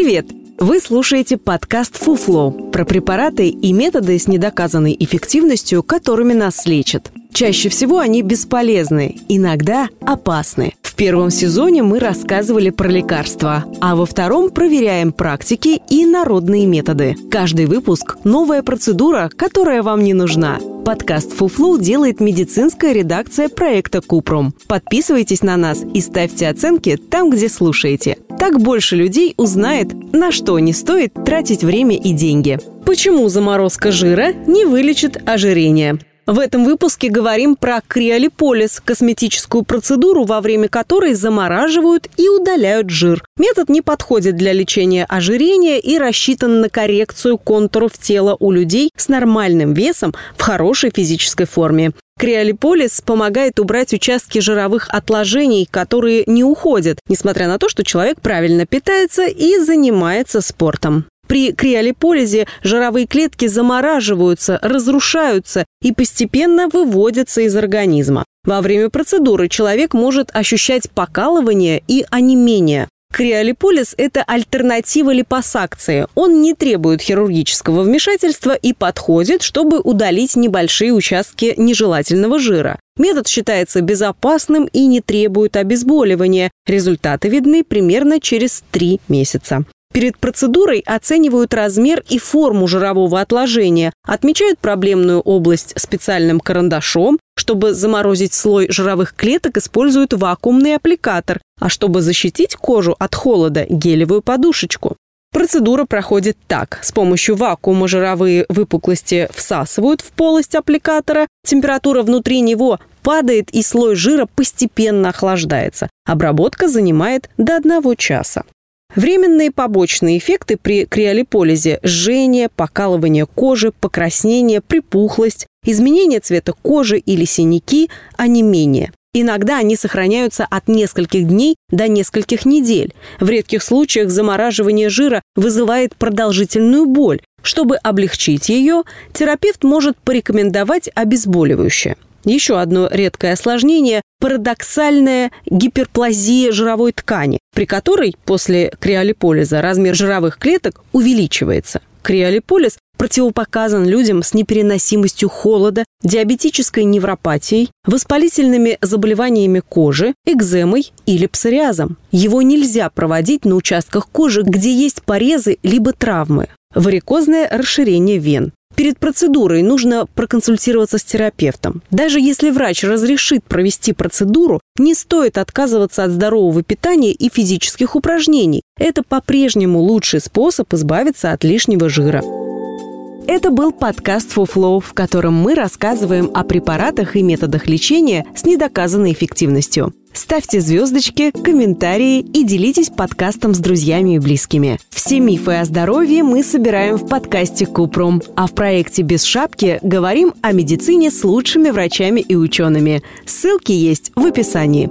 Привет! Вы слушаете подкаст «Фуфло» про препараты и методы с недоказанной эффективностью, которыми нас лечат. Чаще всего они бесполезны, иногда опасны. В первом сезоне мы рассказывали про лекарства, а во втором проверяем практики и народные методы. Каждый выпуск – новая процедура, которая вам не нужна. Подкаст «Фуфлу» делает медицинская редакция проекта «Купрум». Подписывайтесь на нас и ставьте оценки там, где слушаете. Так больше людей узнает, на что не стоит тратить время и деньги. Почему заморозка жира не вылечит ожирение? В этом выпуске говорим про криолиполис – косметическую процедуру, во время которой замораживают и удаляют жир. Метод не подходит для лечения ожирения и рассчитан на коррекцию контуров тела у людей с нормальным весом в хорошей физической форме. Криолиполис помогает убрать участки жировых отложений, которые не уходят, несмотря на то, что человек правильно питается и занимается спортом. При криолиполизе жировые клетки замораживаются, разрушаются и постепенно выводятся из организма. Во время процедуры человек может ощущать покалывание и онемение. Криолиполиз – это альтернатива липосакции. Он не требует хирургического вмешательства и подходит, чтобы удалить небольшие участки нежелательного жира. Метод считается безопасным и не требует обезболивания. Результаты видны примерно через три месяца. Перед процедурой оценивают размер и форму жирового отложения, отмечают проблемную область специальным карандашом, чтобы заморозить слой жировых клеток, используют вакуумный аппликатор, а чтобы защитить кожу от холода – гелевую подушечку. Процедура проходит так. С помощью вакуума жировые выпуклости всасывают в полость аппликатора, температура внутри него падает и слой жира постепенно охлаждается. Обработка занимает до одного часа. Временные побочные эффекты при криолиполизе – жжение, покалывание кожи, покраснение, припухлость, изменение цвета кожи или синяки, а не менее. Иногда они сохраняются от нескольких дней до нескольких недель. В редких случаях замораживание жира вызывает продолжительную боль. Чтобы облегчить ее, терапевт может порекомендовать обезболивающее – еще одно редкое осложнение – парадоксальная гиперплазия жировой ткани, при которой после криолиполиза размер жировых клеток увеличивается. Криолиполиз противопоказан людям с непереносимостью холода, диабетической невропатией, воспалительными заболеваниями кожи, экземой или псориазом. Его нельзя проводить на участках кожи, где есть порезы либо травмы. Варикозное расширение вен, Перед процедурой нужно проконсультироваться с терапевтом. Даже если врач разрешит провести процедуру, не стоит отказываться от здорового питания и физических упражнений. Это по-прежнему лучший способ избавиться от лишнего жира. Это был подкаст «Фуфлоу», в котором мы рассказываем о препаратах и методах лечения с недоказанной эффективностью. Ставьте звездочки, комментарии и делитесь подкастом с друзьями и близкими. Все мифы о здоровье мы собираем в подкасте Купрум, а в проекте «Без шапки» говорим о медицине с лучшими врачами и учеными. Ссылки есть в описании.